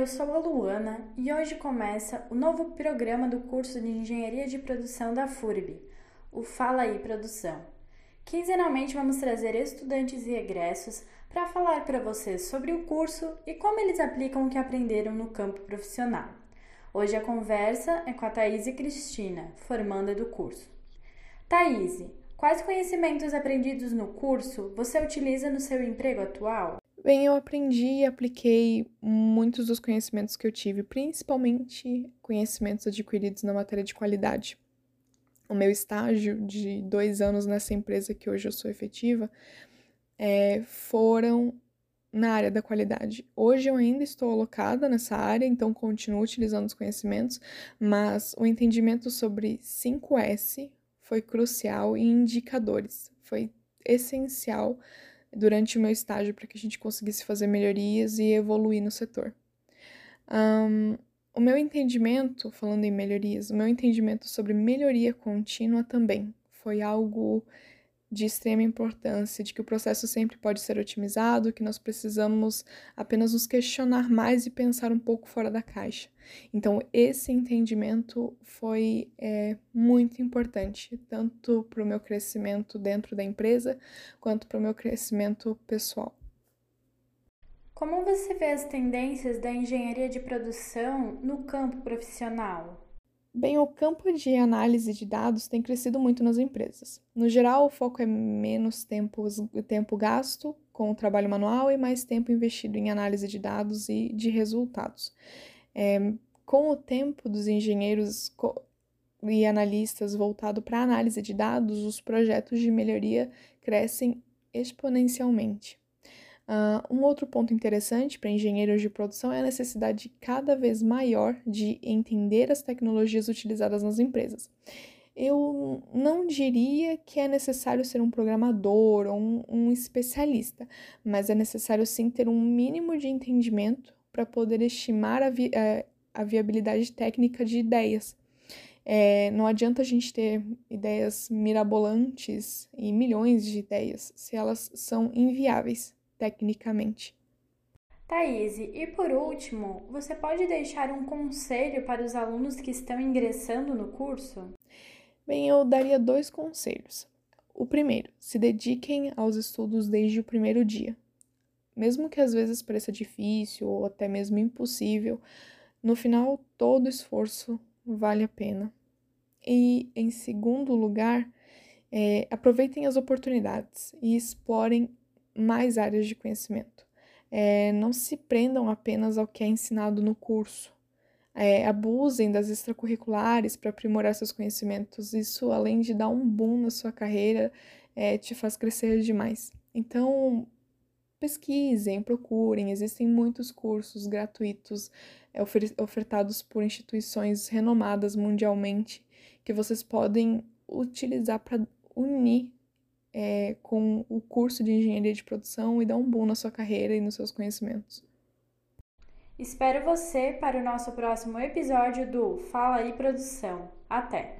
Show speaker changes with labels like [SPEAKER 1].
[SPEAKER 1] eu sou a Luana e hoje começa o novo programa do curso de Engenharia de Produção da FURB, o Fala aí Produção. Quinzenalmente vamos trazer estudantes e egressos para falar para vocês sobre o curso e como eles aplicam o que aprenderam no campo profissional. Hoje a conversa é com a Thaís e Cristina, formanda do curso. Thaís, quais conhecimentos aprendidos no curso você utiliza no seu emprego atual?
[SPEAKER 2] Bem, eu aprendi e apliquei muitos dos conhecimentos que eu tive, principalmente conhecimentos adquiridos na matéria de qualidade. O meu estágio de dois anos nessa empresa que hoje eu sou efetiva é, foram na área da qualidade. Hoje eu ainda estou alocada nessa área, então continuo utilizando os conhecimentos, mas o entendimento sobre 5S foi crucial e indicadores foi essencial durante o meu estágio para que a gente conseguisse fazer melhorias e evoluir no setor. Um, o meu entendimento, falando em melhorias, o meu entendimento sobre melhoria contínua também foi algo de extrema importância, de que o processo sempre pode ser otimizado, que nós precisamos apenas nos questionar mais e pensar um pouco fora da caixa. Então, esse entendimento foi é, muito importante, tanto para o meu crescimento dentro da empresa, quanto para o meu crescimento pessoal.
[SPEAKER 1] Como você vê as tendências da engenharia de produção no campo profissional?
[SPEAKER 2] Bem, o campo de análise de dados tem crescido muito nas empresas. No geral, o foco é menos tempo, tempo gasto com o trabalho manual e mais tempo investido em análise de dados e de resultados. É, com o tempo dos engenheiros e analistas voltado para análise de dados, os projetos de melhoria crescem exponencialmente. Uh, um outro ponto interessante para engenheiros de produção é a necessidade cada vez maior de entender as tecnologias utilizadas nas empresas. Eu não diria que é necessário ser um programador ou um, um especialista, mas é necessário sim ter um mínimo de entendimento para poder estimar a, vi a, a, viabilidade técnica de ideias. É, não adianta a gente ter ideias mirabolantes e milhões de ideias se elas são inviáveis tecnicamente.
[SPEAKER 1] Thaís, e por último, você pode deixar um conselho para os alunos que estão ingressando no curso?
[SPEAKER 2] Bem, eu daria dois conselhos. O primeiro, se dediquem aos estudos desde o primeiro dia. Mesmo que às vezes pareça difícil ou até mesmo impossível, no final todo esforço vale a pena. E, em segundo lugar, é, aproveitem as oportunidades e explorem mais áreas de conhecimento. É, não se prendam apenas ao que é ensinado no curso. É, abusem das extracurriculares para aprimorar seus conhecimentos. Isso, além de dar um boom na sua carreira, é, te faz crescer demais. Então, pesquisem, procurem. Existem muitos cursos gratuitos é, ofertados por instituições renomadas mundialmente que vocês podem utilizar para unir é, com o curso de engenharia de produção e dar um boom na sua carreira e nos seus conhecimentos.
[SPEAKER 1] Espero você para o nosso próximo episódio do Fala aí Produção. Até!